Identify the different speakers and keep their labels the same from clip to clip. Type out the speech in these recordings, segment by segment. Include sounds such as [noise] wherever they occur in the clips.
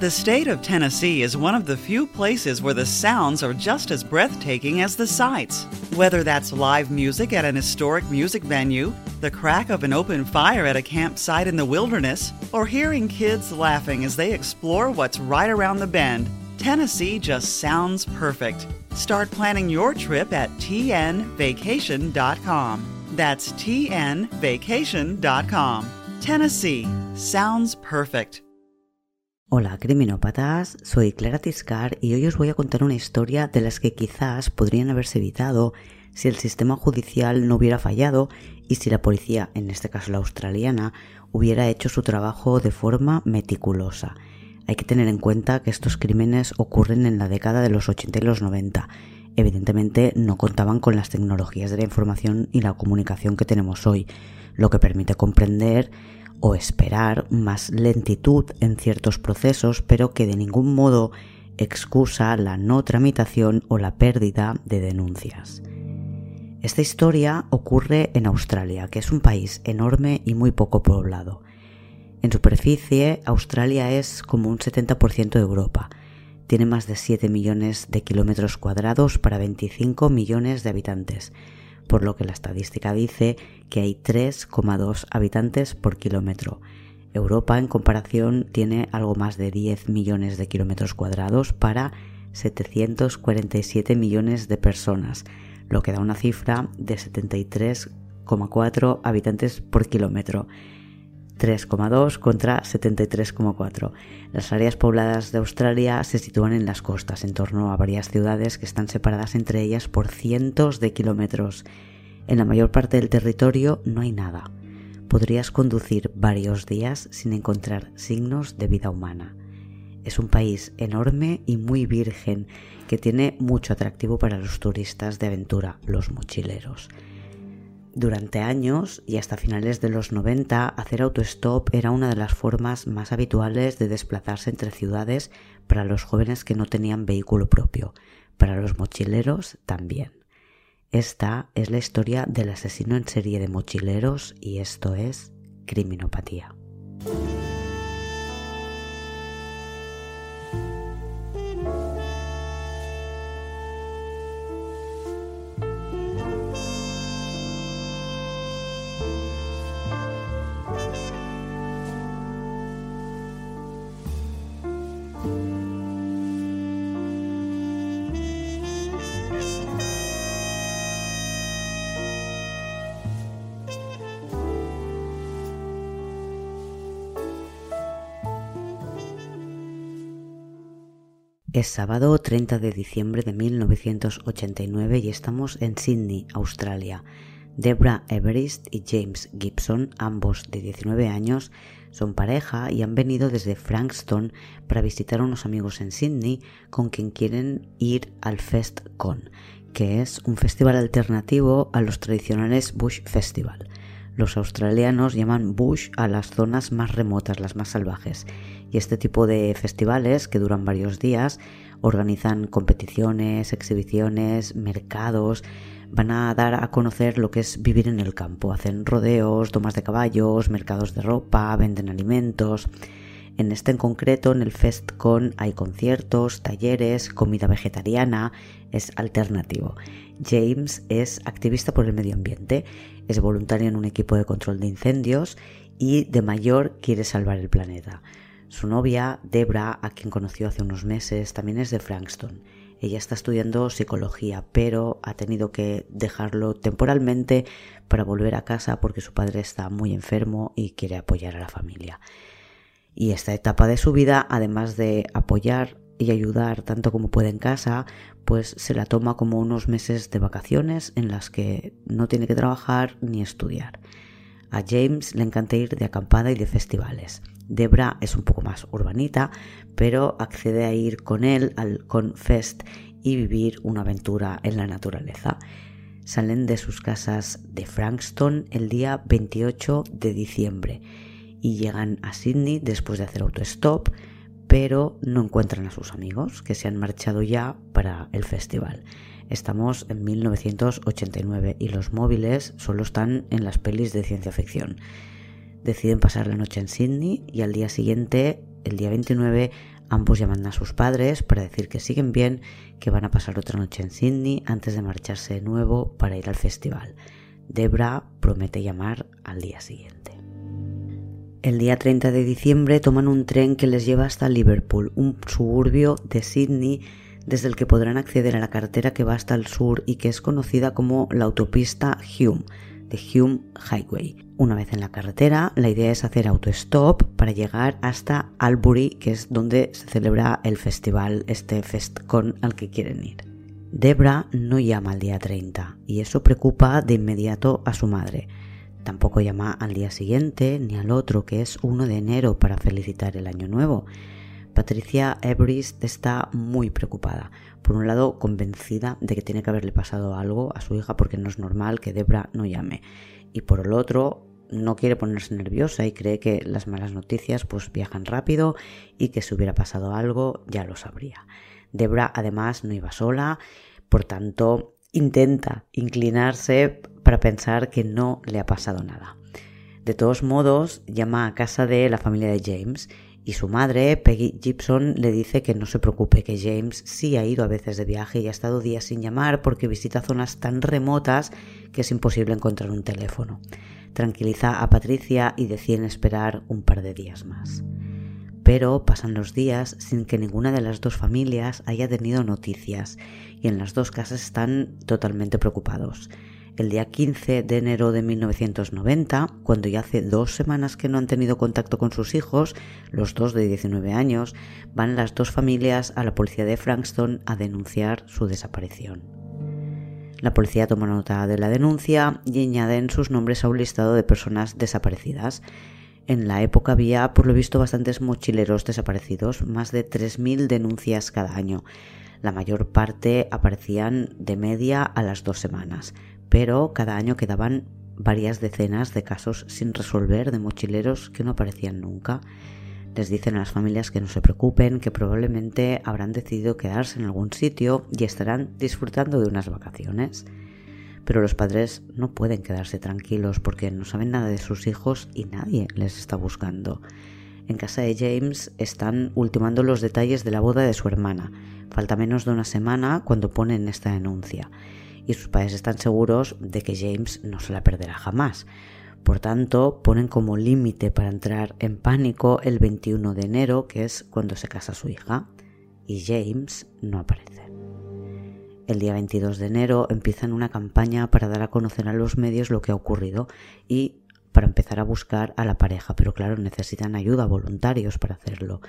Speaker 1: The state of Tennessee is one of the few places where the sounds are just as breathtaking as the sights. Whether that's live music at an historic music venue, the crack of an open fire at a campsite in the wilderness, or hearing kids laughing as they explore what's right around the bend, Tennessee just sounds perfect. Start planning your trip at tnvacation.com. That's tnvacation.com. Tennessee sounds perfect.
Speaker 2: Hola criminópatas, soy Clara Tiscar y hoy os voy a contar una historia de las que quizás podrían haberse evitado si el sistema judicial no hubiera fallado y si la policía, en este caso la australiana, hubiera hecho su trabajo de forma meticulosa. Hay que tener en cuenta que estos crímenes ocurren en la década de los 80 y los 90. Evidentemente no contaban con las tecnologías de la información y la comunicación que tenemos hoy, lo que permite comprender o esperar más lentitud en ciertos procesos, pero que de ningún modo excusa la no tramitación o la pérdida de denuncias. Esta historia ocurre en Australia, que es un país enorme y muy poco poblado. En superficie, Australia es como un 70% de Europa. Tiene más de 7 millones de kilómetros cuadrados para 25 millones de habitantes por lo que la estadística dice que hay 3,2 habitantes por kilómetro. Europa, en comparación, tiene algo más de 10 millones de kilómetros cuadrados para 747 millones de personas, lo que da una cifra de 73,4 habitantes por kilómetro. 3,2 contra 73,4. Las áreas pobladas de Australia se sitúan en las costas, en torno a varias ciudades que están separadas entre ellas por cientos de kilómetros. En la mayor parte del territorio no hay nada. Podrías conducir varios días sin encontrar signos de vida humana. Es un país enorme y muy virgen que tiene mucho atractivo para los turistas de aventura, los mochileros. Durante años y hasta finales de los 90, hacer autostop era una de las formas más habituales de desplazarse entre ciudades para los jóvenes que no tenían vehículo propio, para los mochileros también. Esta es la historia del asesino en serie de mochileros y esto es criminopatía. Es sábado 30 de diciembre de 1989 y estamos en Sydney, Australia. Debra Everest y James Gibson, ambos de 19 años, son pareja y han venido desde Frankston para visitar a unos amigos en Sydney con quien quieren ir al FestCon, que es un festival alternativo a los tradicionales Bush Festival. Los australianos llaman bush a las zonas más remotas, las más salvajes, y este tipo de festivales, que duran varios días, organizan competiciones, exhibiciones, mercados, van a dar a conocer lo que es vivir en el campo. Hacen rodeos, tomas de caballos, mercados de ropa, venden alimentos. En este en concreto, en el FestCon, hay conciertos, talleres, comida vegetariana, es alternativo. James es activista por el medio ambiente, es voluntario en un equipo de control de incendios y de mayor quiere salvar el planeta. Su novia, Debra, a quien conoció hace unos meses, también es de Frankston. Ella está estudiando psicología, pero ha tenido que dejarlo temporalmente para volver a casa porque su padre está muy enfermo y quiere apoyar a la familia. Y esta etapa de su vida, además de apoyar y ayudar tanto como puede en casa, pues se la toma como unos meses de vacaciones en las que no tiene que trabajar ni estudiar. A James le encanta ir de acampada y de festivales. Debra es un poco más urbanita, pero accede a ir con él al Confest y vivir una aventura en la naturaleza. Salen de sus casas de Frankston el día 28 de diciembre y llegan a Sydney después de hacer autostop, pero no encuentran a sus amigos que se han marchado ya para el festival. Estamos en 1989 y los móviles solo están en las pelis de ciencia ficción deciden pasar la noche en Sydney y al día siguiente, el día 29, Ambos llaman a sus padres para decir que siguen bien, que van a pasar otra noche en Sydney antes de marcharse de nuevo para ir al festival. Debra promete llamar al día siguiente. El día 30 de diciembre toman un tren que les lleva hasta Liverpool, un suburbio de Sydney desde el que podrán acceder a la carretera que va hasta el sur y que es conocida como la autopista Hume, de Hume Highway. Una vez en la carretera, la idea es hacer autostop para llegar hasta Albury, que es donde se celebra el festival, este FestCon al que quieren ir. Debra no llama al día 30 y eso preocupa de inmediato a su madre. Tampoco llama al día siguiente ni al otro, que es 1 de enero, para felicitar el año nuevo. Patricia Everest está muy preocupada. Por un lado, convencida de que tiene que haberle pasado algo a su hija porque no es normal que Debra no llame. Y por el otro, no quiere ponerse nerviosa y cree que las malas noticias pues viajan rápido y que si hubiera pasado algo ya lo sabría. Debra además no iba sola, por tanto intenta inclinarse para pensar que no le ha pasado nada. De todos modos, llama a casa de la familia de James y su madre, Peggy Gibson, le dice que no se preocupe, que James sí ha ido a veces de viaje y ha estado días sin llamar porque visita zonas tan remotas que es imposible encontrar un teléfono. Tranquiliza a Patricia y deciden esperar un par de días más. Pero pasan los días sin que ninguna de las dos familias haya tenido noticias y en las dos casas están totalmente preocupados el día 15 de enero de 1990, cuando ya hace dos semanas que no han tenido contacto con sus hijos, los dos de 19 años, van las dos familias a la policía de Frankston a denunciar su desaparición. La policía toma nota de la denuncia y añaden sus nombres a un listado de personas desaparecidas. En la época había, por lo visto, bastantes mochileros desaparecidos, más de 3.000 denuncias cada año. La mayor parte aparecían de media a las dos semanas pero cada año quedaban varias decenas de casos sin resolver de mochileros que no aparecían nunca. Les dicen a las familias que no se preocupen, que probablemente habrán decidido quedarse en algún sitio y estarán disfrutando de unas vacaciones. Pero los padres no pueden quedarse tranquilos porque no saben nada de sus hijos y nadie les está buscando. En casa de James están ultimando los detalles de la boda de su hermana. Falta menos de una semana cuando ponen esta denuncia y sus padres están seguros de que James no se la perderá jamás. Por tanto, ponen como límite para entrar en pánico el 21 de enero, que es cuando se casa su hija, y James no aparece. El día 22 de enero empiezan una campaña para dar a conocer a los medios lo que ha ocurrido y para empezar a buscar a la pareja, pero claro, necesitan ayuda, voluntarios para hacerlo.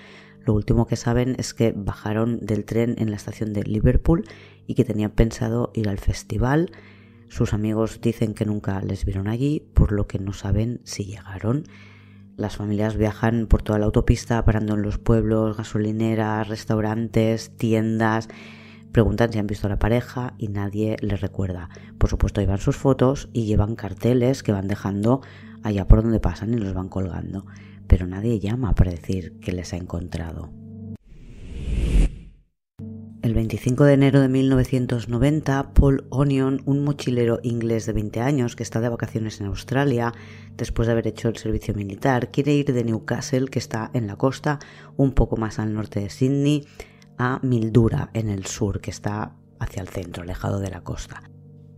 Speaker 2: Lo último que saben es que bajaron del tren en la estación de Liverpool y que tenían pensado ir al festival. Sus amigos dicen que nunca les vieron allí, por lo que no saben si llegaron. Las familias viajan por toda la autopista, parando en los pueblos, gasolineras, restaurantes, tiendas. Preguntan si han visto a la pareja y nadie les recuerda. Por supuesto, llevan sus fotos y llevan carteles que van dejando allá por donde pasan y los van colgando. Pero nadie llama para decir que les ha encontrado. El 25 de enero de 1990, Paul Onion, un mochilero inglés de 20 años que está de vacaciones en Australia después de haber hecho el servicio militar, quiere ir de Newcastle, que está en la costa, un poco más al norte de Sydney, a Mildura, en el sur, que está hacia el centro, alejado de la costa.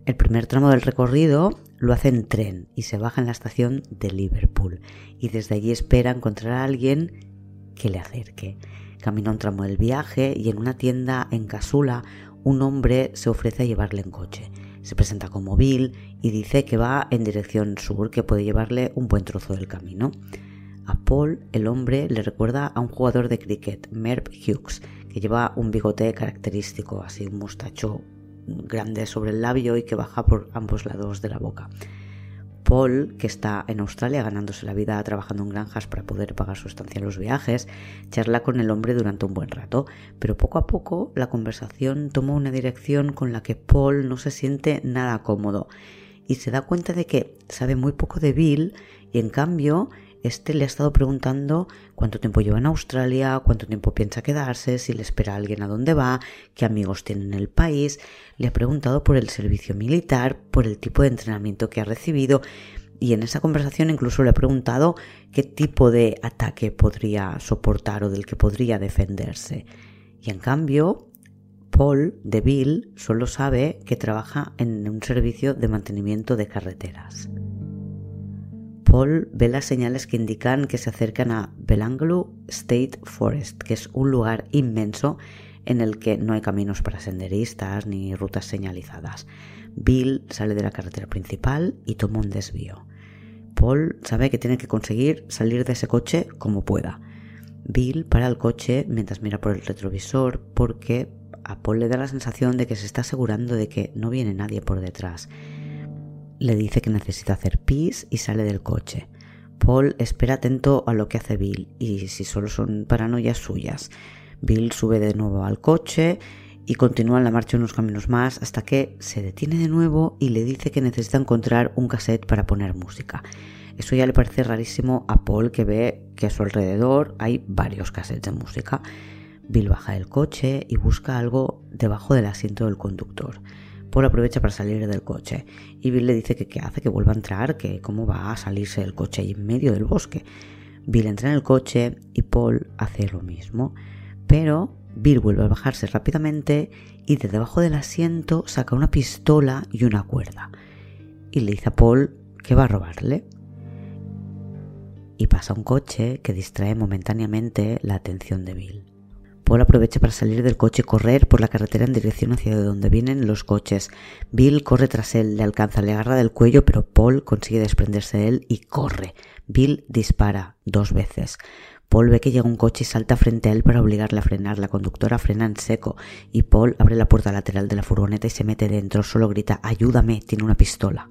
Speaker 2: El primer tramo del recorrido lo hace en tren y se baja en la estación de Liverpool y desde allí espera encontrar a alguien que le acerque. Camina un tramo del viaje y en una tienda en Casula un hombre se ofrece a llevarle en coche. Se presenta como Bill y dice que va en dirección sur, que puede llevarle un buen trozo del camino. A Paul, el hombre, le recuerda a un jugador de cricket, Merv Hughes, lleva un bigote característico, así un mostacho grande sobre el labio y que baja por ambos lados de la boca. Paul, que está en Australia ganándose la vida trabajando en granjas para poder pagar su estancia en los viajes, charla con el hombre durante un buen rato, pero poco a poco la conversación toma una dirección con la que Paul no se siente nada cómodo y se da cuenta de que sabe muy poco de Bill y en cambio este le ha estado preguntando cuánto tiempo lleva en Australia, cuánto tiempo piensa quedarse, si le espera alguien a dónde va, qué amigos tiene en el país. Le ha preguntado por el servicio militar, por el tipo de entrenamiento que ha recibido y en esa conversación incluso le he preguntado qué tipo de ataque podría soportar o del que podría defenderse. Y en cambio, Paul de Bill solo sabe que trabaja en un servicio de mantenimiento de carreteras. Paul ve las señales que indican que se acercan a Belanglo State Forest, que es un lugar inmenso en el que no hay caminos para senderistas ni rutas señalizadas. Bill sale de la carretera principal y toma un desvío. Paul sabe que tiene que conseguir salir de ese coche como pueda. Bill para el coche mientras mira por el retrovisor porque a Paul le da la sensación de que se está asegurando de que no viene nadie por detrás. Le dice que necesita hacer pis y sale del coche. Paul espera atento a lo que hace Bill y si solo son paranoias suyas. Bill sube de nuevo al coche y continúa en la marcha unos caminos más hasta que se detiene de nuevo y le dice que necesita encontrar un cassette para poner música. Eso ya le parece rarísimo a Paul que ve que a su alrededor hay varios cassettes de música. Bill baja del coche y busca algo debajo del asiento del conductor. Paul aprovecha para salir del coche y Bill le dice que qué hace, que vuelva a entrar, que cómo va a salirse del coche ahí en medio del bosque. Bill entra en el coche y Paul hace lo mismo. Pero Bill vuelve a bajarse rápidamente y de debajo del asiento saca una pistola y una cuerda. Y le dice a Paul que va a robarle. Y pasa un coche que distrae momentáneamente la atención de Bill. Paul aprovecha para salir del coche y correr por la carretera en dirección hacia donde vienen los coches. Bill corre tras él, le alcanza, le agarra del cuello, pero Paul consigue desprenderse de él y corre. Bill dispara dos veces. Paul ve que llega un coche y salta frente a él para obligarle a frenar. La conductora frena en seco y Paul abre la puerta lateral de la furgoneta y se mete dentro. Solo grita, ayúdame, tiene una pistola.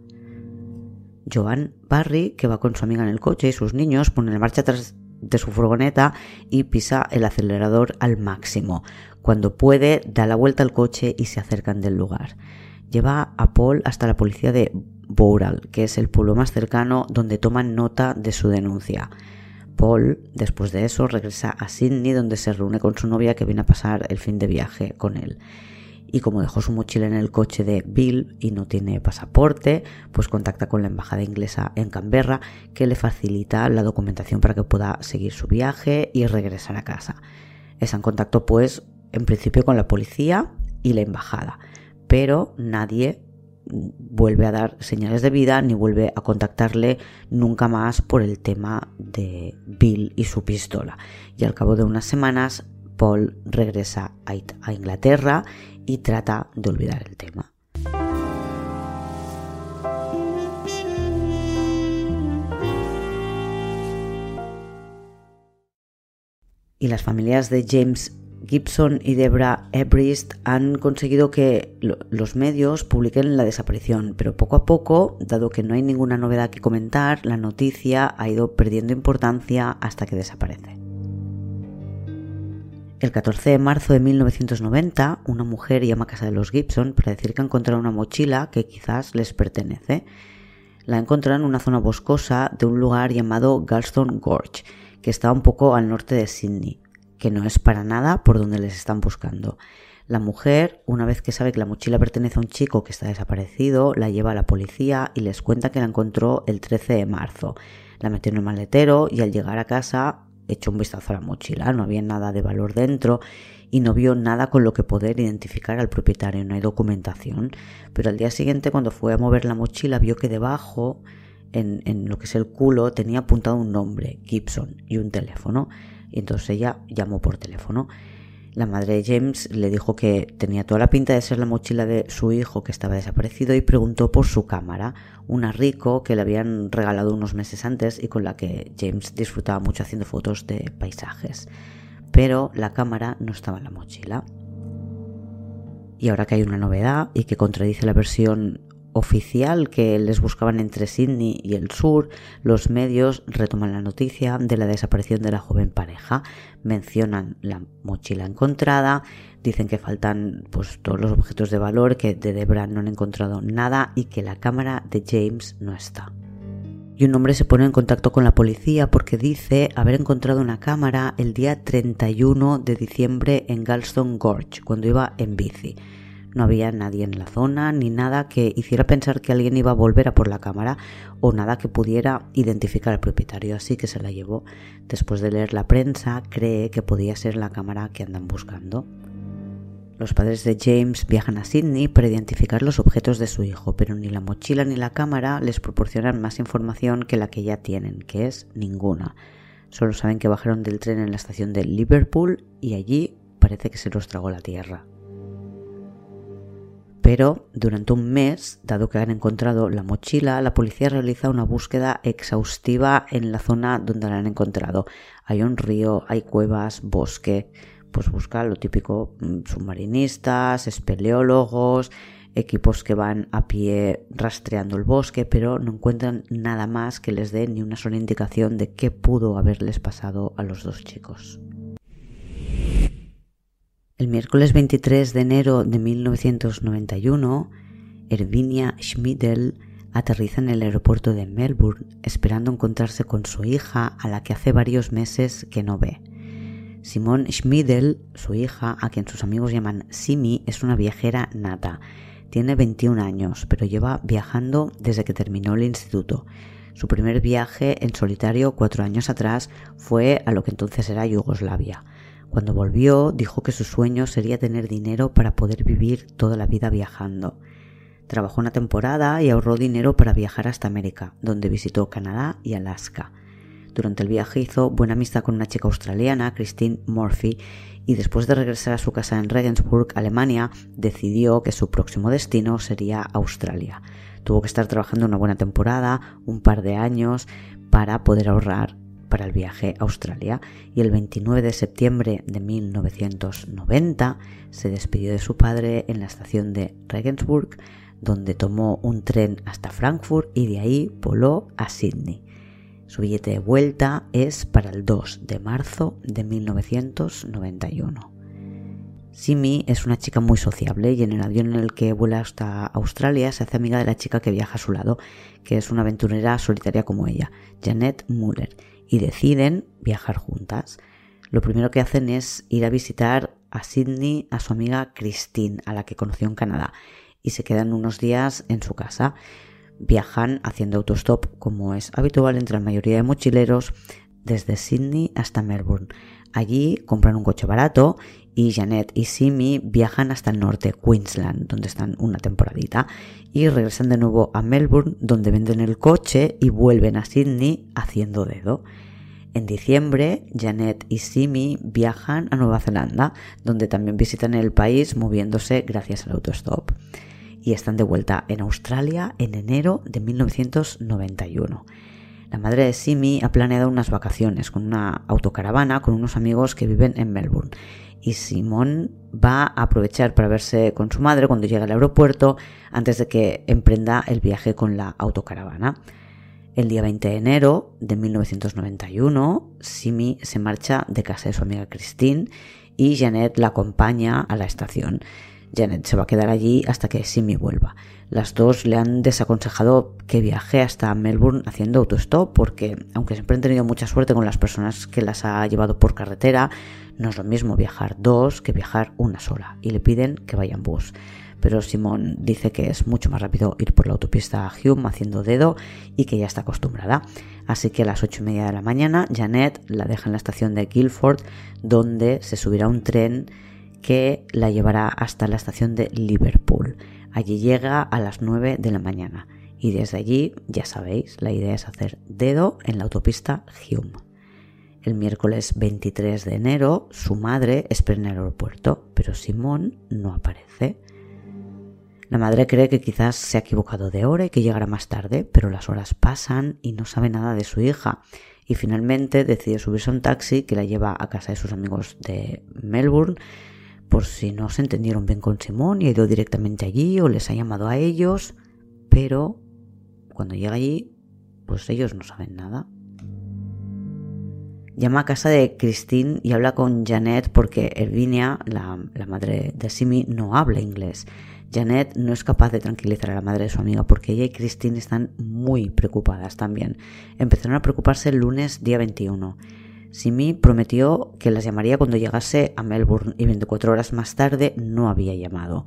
Speaker 2: Joan Barry, que va con su amiga en el coche y sus niños, pone en marcha atrás de su furgoneta y pisa el acelerador al máximo. Cuando puede, da la vuelta al coche y se acercan del lugar. Lleva a Paul hasta la policía de Boural, que es el pueblo más cercano donde toman nota de su denuncia. Paul, después de eso, regresa a Sydney donde se reúne con su novia que viene a pasar el fin de viaje con él. Y como dejó su mochila en el coche de Bill y no tiene pasaporte, pues contacta con la embajada inglesa en Canberra que le facilita la documentación para que pueda seguir su viaje y regresar a casa. Es en contacto pues en principio con la policía y la embajada, pero nadie vuelve a dar señales de vida ni vuelve a contactarle nunca más por el tema de Bill y su pistola. Y al cabo de unas semanas, Paul regresa a Inglaterra y trata de olvidar el tema. Y las familias de James Gibson y Debra Ebrist han conseguido que los medios publiquen la desaparición, pero poco a poco, dado que no hay ninguna novedad que comentar, la noticia ha ido perdiendo importancia hasta que desaparece. El 14 de marzo de 1990, una mujer llama a casa de los Gibson para decir que ha encontrado una mochila que quizás les pertenece. La encontrado en una zona boscosa de un lugar llamado Galston Gorge, que está un poco al norte de Sydney que no es para nada por donde les están buscando. La mujer, una vez que sabe que la mochila pertenece a un chico que está desaparecido, la lleva a la policía y les cuenta que la encontró el 13 de marzo. La metió en el maletero y al llegar a casa echó un vistazo a la mochila. No había nada de valor dentro y no vio nada con lo que poder identificar al propietario. No hay documentación. Pero al día siguiente, cuando fue a mover la mochila, vio que debajo, en, en lo que es el culo, tenía apuntado un nombre, Gibson, y un teléfono y entonces ella llamó por teléfono. La madre de James le dijo que tenía toda la pinta de ser la mochila de su hijo que estaba desaparecido y preguntó por su cámara, una Rico que le habían regalado unos meses antes y con la que James disfrutaba mucho haciendo fotos de paisajes. Pero la cámara no estaba en la mochila. Y ahora que hay una novedad y que contradice la versión oficial que les buscaban entre Sydney y el sur, los medios retoman la noticia de la desaparición de la joven pareja, mencionan la mochila encontrada, dicen que faltan pues todos los objetos de valor, que de Debra no han encontrado nada y que la cámara de James no está. Y un hombre se pone en contacto con la policía porque dice haber encontrado una cámara el día 31 de diciembre en Galston Gorge, cuando iba en bici No había nadie en la zona ni nada que hiciera pensar que alguien iba a volver a por la cámara o nada que pudiera identificar al propietario, así que se la llevó. Después de leer la prensa, cree que podía ser la cámara que andan buscando. Los padres de James viajan a Sydney para identificar los objetos de su hijo, pero ni la mochila ni la cámara les proporcionan más información que la que ya tienen, que es ninguna. Solo saben que bajaron del tren en la estación de Liverpool y allí parece que se los tragó la tierra. Pero durante un mes, dado que han encontrado la mochila, la policía realiza una búsqueda exhaustiva en la zona donde la han encontrado. Hay un río, hay cuevas, bosque pues busca lo típico mm, submarinistas, espeleólogos, equipos que van a pie rastreando el bosque, pero no encuentran nada más que les dé ni una sola indicación de qué pudo haberles pasado a los dos chicos. El miércoles 23 de enero de 1991, Ervinia Schmidl aterriza en el aeropuerto de Melbourne esperando encontrarse con su hija a la que hace varios meses que no ve. Simone Schmidl, su hija, a quien sus amigos llaman Simi, es una viajera nata. Tiene 21 años, pero lleva viajando desde que terminó el instituto. Su primer viaje en solitario cuatro años atrás fue a lo que entonces era Yugoslavia. Cuando volvió dijo que su sueño sería tener dinero para poder vivir toda la vida viajando. Trabajó una temporada y ahorró dinero para viajar hasta América, donde visitó Canadá y Alaska. Durante el viaje hizo buena amistad con una chica australiana, Christine Murphy, y después de regresar a su casa en Regensburg, Alemania, decidió que su próximo destino sería Australia. Tuvo que estar trabajando una buena temporada, un par de años, para poder ahorrar para el viaje a Australia y el 29 de septiembre de 1990 se despidió de su padre en la estación de Regensburg, donde tomó un tren hasta Frankfurt y de ahí voló a Sydney. Su billete de vuelta es para el 2 de marzo de 1991. Simi es una chica muy sociable y en el avión en el que vuela hasta Australia se hace amiga de la chica que viaja a su lado, que es una aventurera solitaria como ella, Janet Muller, y deciden viajar juntas. Lo primero que hacen es ir a visitar a Sydney a su amiga Christine, a la que conoció en Canadá, y se quedan unos días en su casa viajan haciendo autostop como es habitual entre la mayoría de mochileros desde Sydney hasta Melbourne. Allí compran un coche barato y Janet y Simi viajan hasta el norte, Queensland, donde están una temporadita, y regresan de nuevo a Melbourne, donde venden el coche y vuelven a Sydney haciendo dedo. En diciembre, Janet y Simi viajan a Nueva Zelanda, donde también visitan el país moviéndose gracias al autostop y están de vuelta en Australia en enero de 1991. La madre de Simi ha planeado unas vacaciones con una autocaravana con unos amigos que viven en Melbourne y Simón va a aprovechar para verse con su madre cuando llegue al aeropuerto antes de que emprenda el viaje con la autocaravana. El día 20 de enero de 1991, Simi se marcha de casa de su amiga Christine y Janet la acompaña a la estación. Janet se va a quedar allí hasta que Simi vuelva. Las dos le han desaconsejado que viaje hasta Melbourne haciendo autostop porque, aunque siempre han tenido mucha suerte con las personas que las ha llevado por carretera, no es lo mismo viajar dos que viajar una sola y le piden que vaya en bus. Pero Simón dice que es mucho más rápido ir por la autopista Hume haciendo dedo y que ya está acostumbrada. Así que a las ocho y media de la mañana, Janet la deja en la estación de Guildford, donde se subirá un tren que la llevará hasta la estación de Liverpool. Allí llega a las 9 de la mañana y desde allí, ya sabéis, la idea es hacer dedo en la autopista Hume. El miércoles 23 de enero, su madre espera en el aeropuerto, pero Simón no aparece. La madre cree que quizás se ha equivocado de hora y que llegará más tarde, pero las horas pasan y no sabe nada de su hija. Y finalmente decide subirse a un taxi que la lleva a casa de sus amigos de Melbourne por si no se entendieron bien con Simón y ha ido directamente allí o les ha llamado a ellos, pero cuando llega allí, pues ellos no saben nada. Llama a casa de Christine y habla con Janet porque Ervinia, la, la madre de Simi, no habla inglés. Janet no es capaz de tranquilizar a la madre de su amiga porque ella y Christine están muy preocupadas también. Empezaron a preocuparse el lunes día 21 Simi prometió que las llamaría cuando llegase a Melbourne y 24 horas más tarde no había llamado.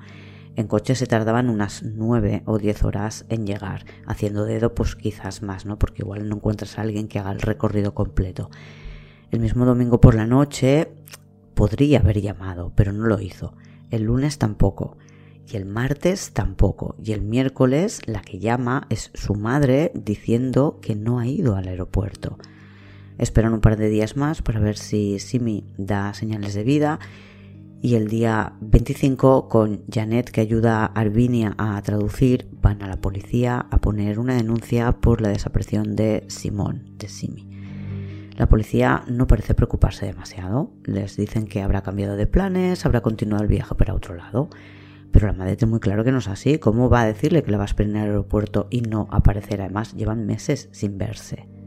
Speaker 2: En coche se tardaban unas 9 o 10 horas en llegar, haciendo dedo pues quizás más, ¿no? Porque igual no encuentras a alguien que haga el recorrido completo. El mismo domingo por la noche podría haber llamado, pero no lo hizo. El lunes tampoco. Y el martes tampoco. Y el miércoles la que llama es su madre diciendo que no ha ido al aeropuerto. Esperan un par de días más para ver si Simi da señales de vida y el día 25 con Janet que ayuda a Arvinia a traducir van a la policía a poner una denuncia por la desaparición de Simón, de Simi. La policía no parece preocuparse demasiado, les dicen que habrá cambiado de planes, habrá continuado el viaje para otro lado, pero la madre tiene muy claro que no es así, ¿cómo va a decirle que la va a esperar en el aeropuerto y no aparecer? Además, llevan meses sin verse.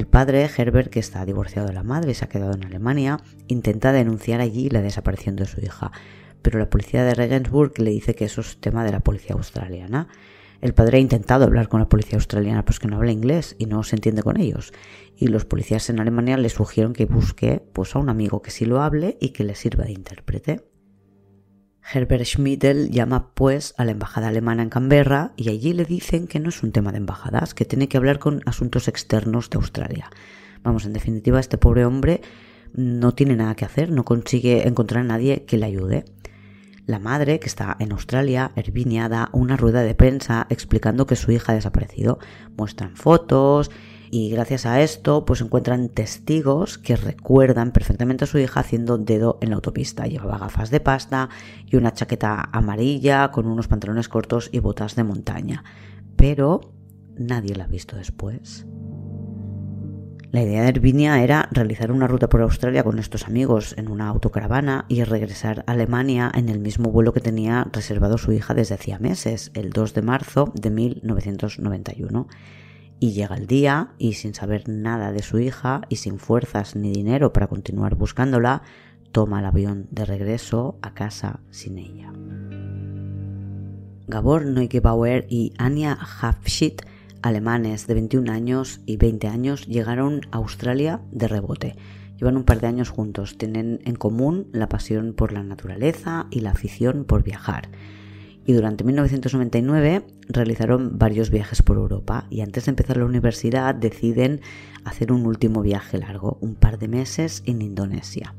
Speaker 2: El padre, Herbert, que está divorciado de la madre y se ha quedado en Alemania, intenta denunciar allí la desaparición de su hija, pero la policía de Regensburg le dice que eso es tema de la policía australiana. El padre ha intentado hablar con la policía australiana, pues que no habla inglés y no se entiende con ellos. Y los policías en Alemania le sugieren que busque pues, a un amigo que sí lo hable y que le sirva de intérprete. Herbert Schmidl llama pues a la embajada alemana en Canberra y allí le dicen que no es un tema de embajadas, que tiene que hablar con asuntos externos de Australia. Vamos, en definitiva, este pobre hombre no tiene nada que hacer, no consigue encontrar a nadie que le ayude. La madre, que está en Australia, Ervinia, da una rueda de prensa explicando que su hija ha desaparecido. Muestran fotos y gracias a esto pues encuentran testigos que recuerdan perfectamente a su hija haciendo dedo en la autopista. Llevaba gafas de pasta y una chaqueta amarilla con unos pantalones cortos y botas de montaña. Pero nadie la ha visto después. La idea de Ervinia era realizar una ruta por Australia con estos amigos en una autocaravana y regresar a Alemania en el mismo vuelo que tenía reservado su hija desde hacía meses, el 2 de marzo de 1991. Y llega el día y sin saber nada de su hija y sin fuerzas ni dinero para continuar buscándola, toma el avión de regreso a casa sin ella. Gabor Neugebauer y Anja Hafschit, alemanes de 21 años y 20 años, llegaron a Australia de rebote. Llevan un par de años juntos, tienen en común la pasión por la naturaleza y la afición por viajar y durante 1999 realizaron varios viajes por Europa y antes de empezar la universidad deciden hacer un último viaje largo, un par de meses en Indonesia.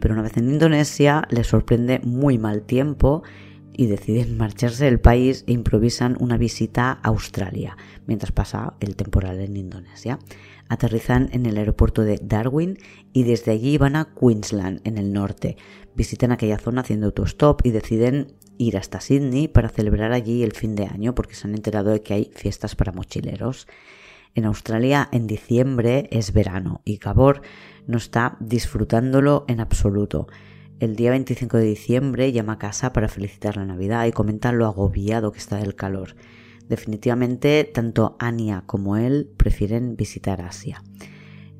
Speaker 2: Pero una vez en Indonesia les sorprende muy mal tiempo y deciden [laughs] marcharse del país e improvisan una visita a Australia mientras pasa el temporal en Indonesia. Aterrizan en el aeropuerto de Darwin y desde allí van a Queensland, en el norte. Visitan aquella zona haciendo autostop y deciden ir hasta Sydney para celebrar allí el fin de año porque se han enterado de que hay fiestas para mochileros. En Australia en diciembre es verano y Gabor no está disfrutándolo en absoluto. El día 25 de diciembre llama a casa para felicitar la Navidad y comenta lo agobiado que está del calor. Definitivamente tanto Anya como él prefieren visitar Asia.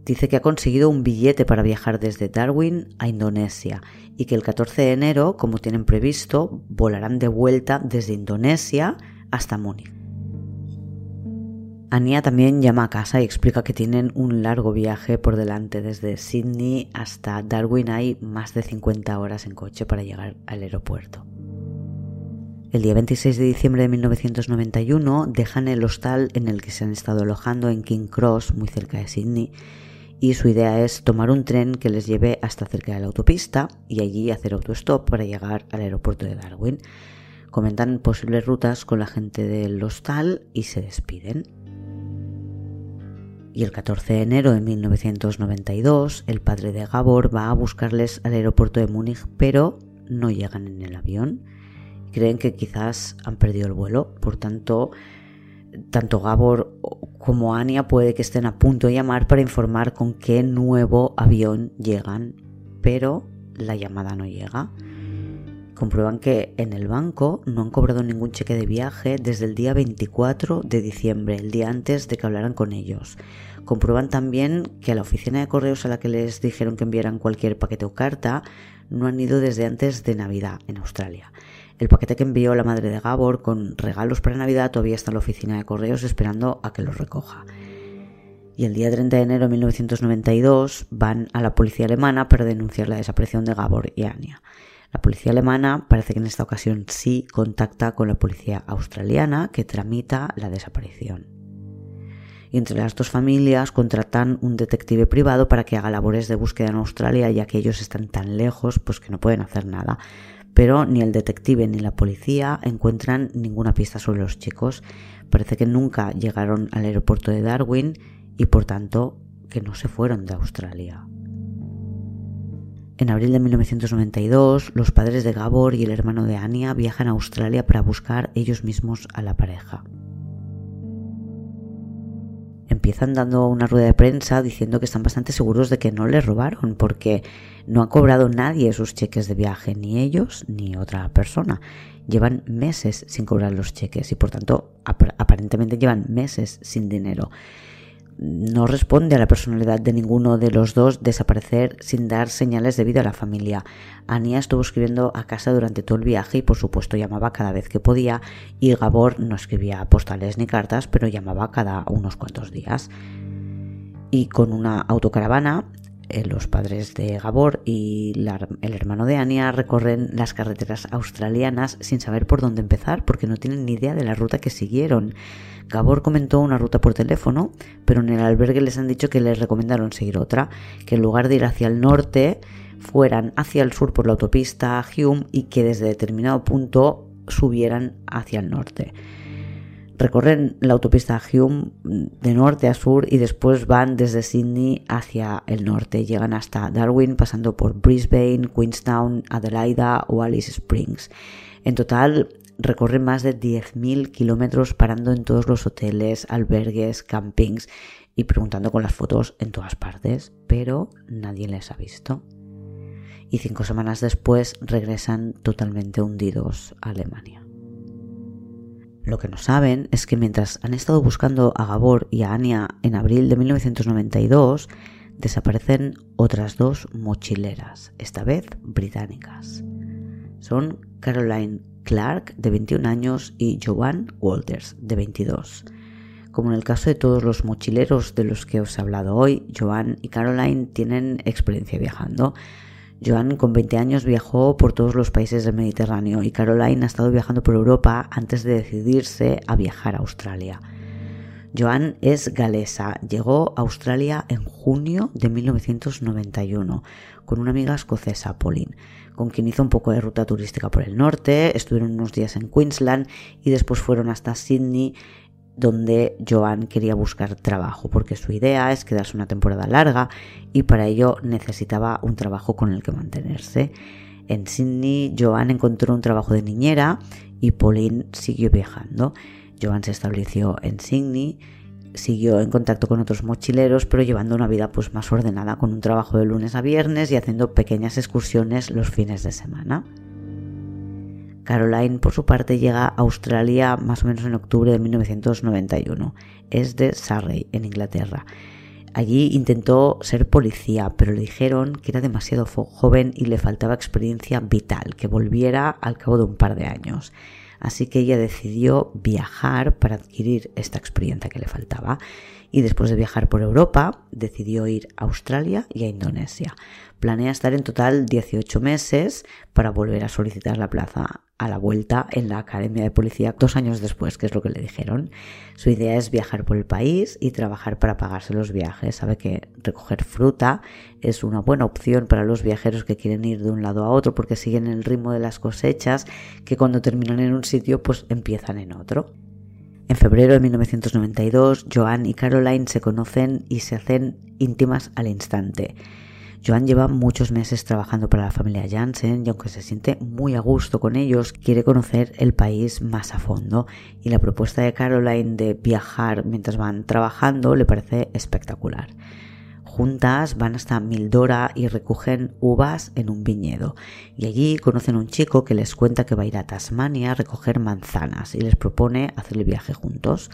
Speaker 2: Dice que ha conseguido un billete para viajar desde Darwin a Indonesia y que el 14 de enero, como tienen previsto, volarán de vuelta desde Indonesia hasta Múnich. Ania también llama a casa y explica que tienen un largo viaje por delante. Desde Sydney hasta Darwin hay más de 50 horas en coche para llegar al aeropuerto. El día 26 de diciembre de 1991 dejan el hostal en el que se han estado alojando en King Cross, muy cerca de Sydney, y su idea es tomar un tren que les lleve hasta cerca de la autopista y allí hacer autostop para llegar al aeropuerto de Darwin. Comentan posibles rutas con la gente del hostal y se despiden. Y el 14 de enero de 1992, el padre de Gabor va a buscarles al aeropuerto de Múnich, pero no llegan en el avión. Creen que quizás han perdido el vuelo, por tanto, tanto Gabor como Ania puede que estén a punto de llamar para informar con qué nuevo avión llegan, pero la llamada no llega. Comprueban que en el banco no han cobrado ningún cheque de viaje desde el día 24 de diciembre, el día antes de que hablaran con ellos. Comprueban también que a la oficina de correos a la que les dijeron que enviaran cualquier paquete o carta no han ido desde antes de Navidad en Australia. El paquete que envió la madre de Gabor con regalos para Navidad todavía está en la oficina de correos esperando a que los recoja. y el día 30 de enero de 1992 van a la policía alemana para denunciar la desaparición de Gabor y Anya. La policía alemana parece que en esta ocasión sí contacta con la policía australiana que tramita la desaparición. Y entre las dos familias contratan un detective privado para que haga labores de búsqueda en Australia ya que ellos están tan lejos pues que no pueden hacer nada. Pero ni el detective ni la policía encuentran ninguna pista sobre los chicos. Parece que nunca llegaron al aeropuerto de Darwin y por tanto que no se fueron de Australia. En abril de 1992, los padres de Gabor y el hermano de Anya viajan a Australia para buscar ellos mismos a la pareja. Empiezan dando una rueda de prensa diciendo que están bastante seguros de que no les robaron porque no ha cobrado nadie sus cheques de viaje, ni ellos ni otra persona. Llevan meses sin cobrar los cheques y por tanto aparentemente llevan meses sin dinero no responde a la personalidad de ninguno de los dos desaparecer sin dar señales de vida a la familia. Ania estuvo escribiendo a casa durante todo el viaje y por supuesto llamaba cada vez que podía y Gabor no escribía postales ni cartas pero llamaba cada unos cuantos días. Y con una autocaravana eh, los padres de Gabor y el hermano de Ania recorren las carreteras australianas sin saber por dónde empezar porque no tienen ni idea de la ruta que siguieron. Gabor comentó una ruta por teléfono, pero en el albergue les han dicho que les recomendaron seguir otra, que en lugar de ir hacia el norte, fueran hacia el sur por la autopista Hume y que desde determinado punto subieran hacia el norte. Recorren la autopista Hume de norte a sur y después van desde Sydney hacia el norte. Llegan hasta Darwin pasando por Brisbane, Queenstown, Adelaida o Alice Springs. En total recorren más de 10.000 kilómetros parando en todos los hoteles, albergues, campings y preguntando con las fotos en todas partes, pero nadie les ha visto. Y cinco semanas después regresan totalmente hundidos a Alemania. Lo que no saben es que mientras han estado buscando a Gabor y a Anya en abril de 1992, desaparecen otras dos mochileras, esta vez británicas. Son Caroline Clark, de 21 años, y Joan Walters, de 22. Como en el caso de todos los mochileros de los que os he hablado hoy, Joan y Caroline tienen experiencia viajando. Joan con 20 años viajó por todos los países del Mediterráneo y Caroline ha estado viajando por Europa antes de decidirse a viajar a Australia. Joan es galesa, llegó a Australia en junio de 1991 con una amiga escocesa, Pauline con quien hizo un poco de ruta turística por el norte, estuvieron unos días en Queensland y después fueron hasta Sydney donde Joan quería buscar trabajo, porque su idea es quedarse una temporada larga y para ello necesitaba un trabajo con el que mantenerse. En Sydney, Joan encontró un trabajo de niñera y Pauline siguió viajando. Joan se estableció en Sydney siguió en contacto con otros mochileros, pero llevando una vida pues más ordenada, con un trabajo de lunes a viernes y haciendo pequeñas excursiones los fines de semana. Caroline, por su parte, llega a Australia más o menos en octubre de 1991. Es de Surrey, en Inglaterra. Allí intentó ser policía, pero le dijeron que era demasiado joven y le faltaba experiencia vital, que volviera al cabo de un par de años así que ella decidió viajar para adquirir esta experiencia que le faltaba y después de viajar por Europa decidió ir a Australia y a Indonesia. Planea estar en total 18 meses para volver a solicitar la plaza a la vuelta en la Academia de Policía dos años después, que es lo que le dijeron. Su idea es viajar por el país y trabajar para pagarse los viajes. Sabe que recoger fruta es una buena opción para los viajeros que quieren ir de un lado a otro porque siguen el ritmo de las cosechas que cuando terminan en un sitio pues empiezan en otro. En febrero de 1992, Joan y Caroline se conocen y se hacen íntimas al instante. Joan lleva muchos meses trabajando para la familia Janssen y aunque se siente muy a gusto con ellos, quiere conocer el país más a fondo y la propuesta de Caroline de viajar mientras van trabajando le parece espectacular. Juntas van hasta Mildora y recogen uvas en un viñedo. Y allí conocen a un chico que les cuenta que va a ir a Tasmania a recoger manzanas y les propone hacer el viaje juntos.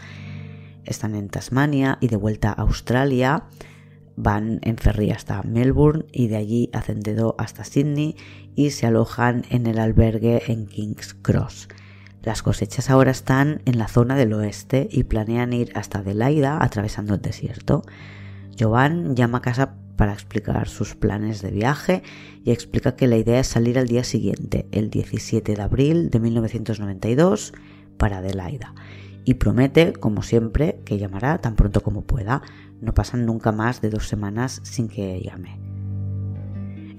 Speaker 2: Están en Tasmania y de vuelta a Australia. Van en ferry hasta Melbourne y de allí hacen dedo hasta Sydney y se alojan en el albergue en King's Cross. Las cosechas ahora están en la zona del oeste y planean ir hasta Adelaida atravesando el desierto. Joan llama a casa para explicar sus planes de viaje y explica que la idea es salir al día siguiente, el 17 de abril de 1992, para Adelaida. Y promete, como siempre, que llamará tan pronto como pueda. No pasan nunca más de dos semanas sin que llame.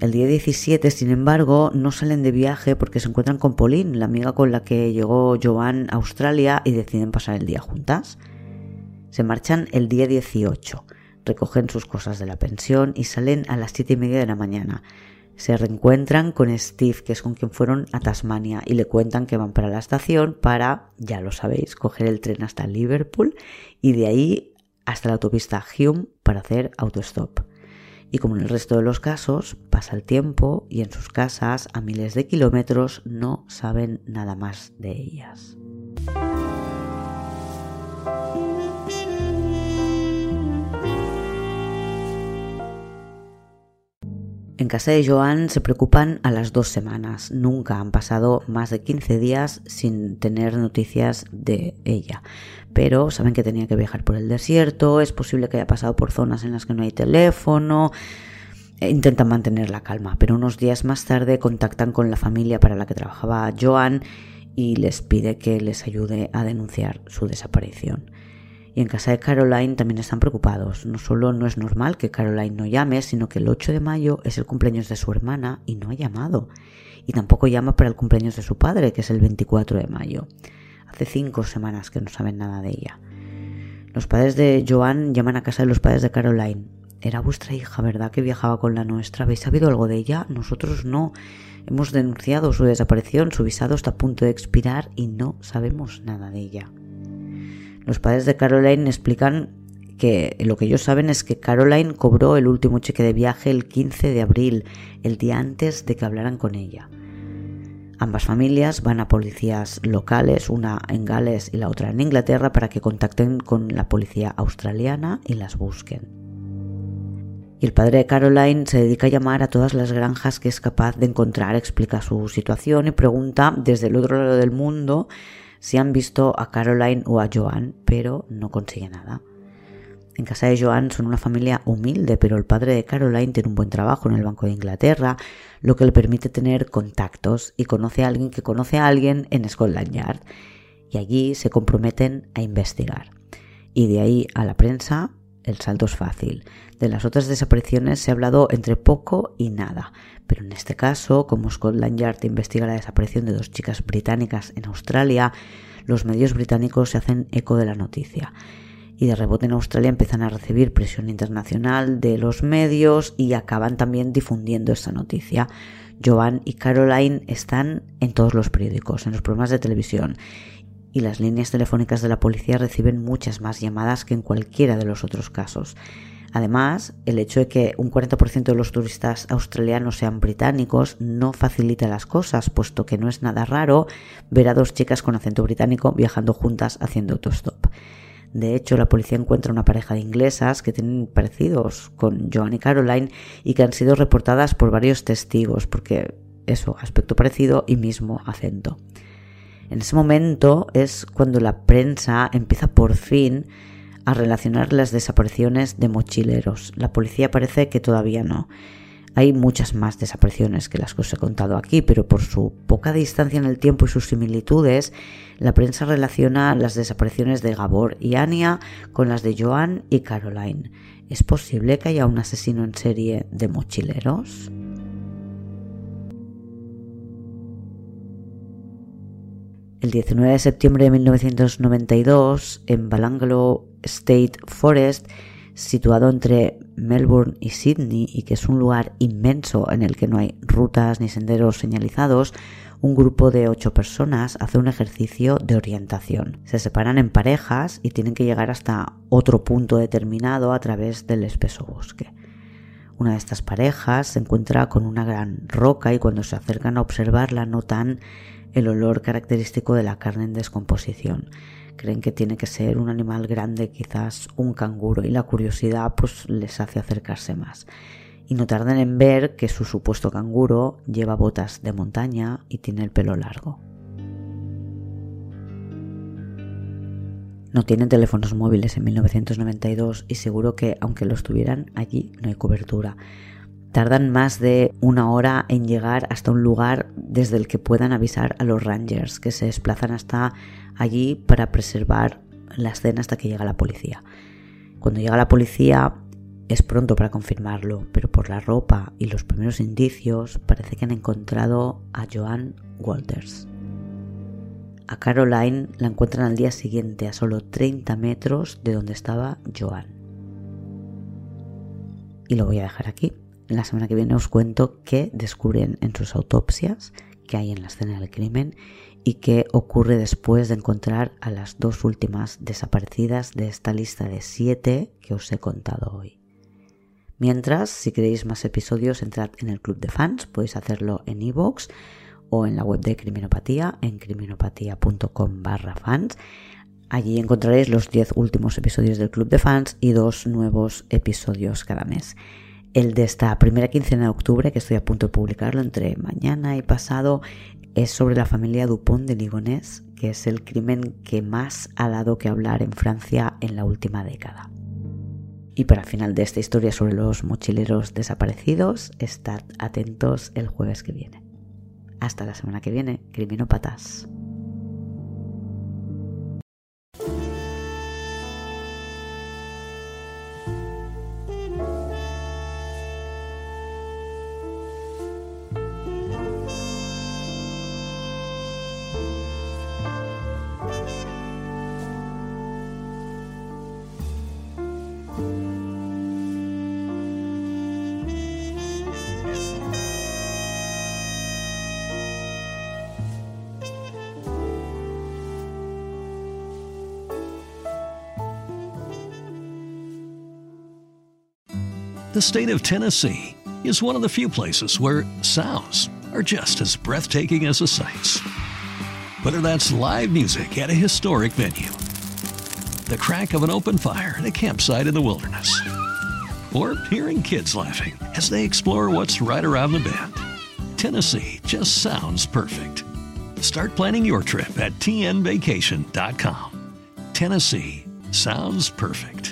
Speaker 2: El día 17, sin embargo, no salen de viaje porque se encuentran con Pauline, la amiga con la que llegó Joan a Australia y deciden pasar el día juntas. Se marchan el día 18, recogen sus cosas de la pensión y salen a las 7 y media de la mañana. Se reencuentran con Steve, que es con quien fueron a Tasmania, y le cuentan que van para la estación para, ya lo sabéis, coger el tren hasta Liverpool y de ahí hasta la autopista Hume para hacer autostop. Y como en el resto de los casos, pasa el tiempo y en sus casas, a miles de kilómetros, no saben nada más de ellas. En casa de Joan se preocupan a las dos semanas. Nunca han pasado más de 15 días sin tener noticias de ella. Pero saben que tenía que viajar por el desierto, es posible que haya pasado por zonas en las que no hay teléfono. E intentan mantener la calma, pero unos días más tarde contactan con la familia para la que trabajaba Joan y les pide que les ayude a denunciar su desaparición. Y en casa de Caroline también están preocupados. No solo no es normal que Caroline no llame, sino que el 8 de mayo es el cumpleaños de su hermana y no ha llamado. Y tampoco llama para el cumpleaños de su padre, que es el 24 de mayo. Hace cinco semanas que no saben nada de ella. Los padres de Joan llaman a casa de los padres de Caroline. Era vuestra hija, ¿verdad? Que viajaba con la nuestra. ¿Habéis sabido algo de ella? Nosotros no. Hemos denunciado su desaparición, su visado está a punto de expirar y no sabemos nada de ella. Los padres de Caroline explican que lo que ellos saben es que Caroline cobró el último cheque de viaje el 15 de abril, el día antes de que hablaran con ella. Ambas familias van a policías locales, una en Gales y la otra en Inglaterra, para que contacten con la policía australiana y las busquen. Y el padre de Caroline se dedica a llamar a todas las granjas que es capaz de encontrar, explica su situación y pregunta desde el otro lado del mundo si han visto a Caroline o a Joan, pero no consigue nada. En casa de Joan son una familia humilde, pero el padre de Caroline tiene un buen trabajo en el Banco de Inglaterra, lo que le permite tener contactos y conoce a alguien que conoce a alguien en Scotland Yard. Y allí se comprometen a investigar. Y de ahí a la prensa, el salto es fácil. De las otras desapariciones se ha hablado entre poco y nada, pero en este caso, como Scotland Yard investiga la desaparición de dos chicas británicas en Australia, los medios británicos se hacen eco de la noticia. Y de rebote en Australia empiezan a recibir presión internacional de los medios y acaban también difundiendo esta noticia. Joan y Caroline están en todos los periódicos, en los programas de televisión y las líneas telefónicas de la policía reciben muchas más llamadas que en cualquiera de los otros casos. Además, el hecho de que un 40% de los turistas australianos sean británicos no facilita las cosas, puesto que no es nada raro ver a dos chicas con acento británico viajando juntas haciendo autostop. De hecho, la policía encuentra una pareja de inglesas que tienen parecidos con Joan y Caroline y que han sido reportadas por varios testigos, porque eso, aspecto parecido y mismo acento. En ese momento es cuando la prensa empieza por fin a relacionar las desapariciones de mochileros. La policía parece que todavía no. Hay muchas más desapariciones que las que os he contado aquí, pero por su poca distancia en el tiempo y sus similitudes, la prensa relaciona las desapariciones de Gabor y Ania con las de Joan y Caroline. ¿Es posible que haya un asesino en serie de mochileros? El 19 de septiembre de 1992, en Balanglo State Forest, situado entre Melbourne y Sydney y que es un lugar inmenso en el que no hay rutas ni senderos señalizados, un grupo de ocho personas hace un ejercicio de orientación. Se separan en parejas y tienen que llegar hasta otro punto determinado a través del espeso bosque. Una de estas parejas se encuentra con una gran roca y cuando se acercan a observarla notan el olor característico de la carne en descomposición. Creen que tiene que ser un animal grande, quizás un canguro, y la curiosidad pues les hace acercarse más. Y no tardan en ver que su supuesto canguro lleva botas de montaña y tiene el pelo largo. No tienen teléfonos móviles en 1992 y seguro que aunque los tuvieran allí no hay cobertura. Tardan más de una hora en llegar hasta un lugar desde el que puedan avisar a los rangers que se desplazan hasta allí para preservar la escena hasta que llega la policía. Cuando llega la policía es pronto para confirmarlo, pero por la ropa y los primeros indicios parece que han encontrado a Joan Walters. A Caroline la encuentran al día siguiente a solo 30 metros de donde estaba Joan. Y lo voy a dejar aquí. La semana que viene os cuento qué descubren en sus autopsias, qué hay en la escena del crimen y qué ocurre después de encontrar a las dos últimas desaparecidas de esta lista de siete que os he contado hoy. Mientras, si queréis más episodios, entrad en el club de fans, podéis hacerlo en iVoox o en la web de Criminopatía, en criminopatía.com barra fans. Allí encontraréis los 10 últimos episodios del club de fans y dos nuevos episodios cada mes. El de esta primera quincena de octubre, que estoy a punto de publicarlo entre mañana y pasado, es sobre la familia Dupont de Ligonés, que es el crimen que más ha dado que hablar en Francia en la última década. Y para el final de esta historia sobre los mochileros desaparecidos, estad atentos el jueves que viene. Hasta la semana que viene, criminópatas.
Speaker 3: The state of Tennessee is one of the few places where sounds are just as breathtaking as the sights. Whether that's live music at a historic venue, the crack of an open fire at a campsite in the wilderness, or hearing kids laughing as they explore what's right around the bend, Tennessee just sounds perfect. Start planning your trip at tnvacation.com. Tennessee sounds perfect.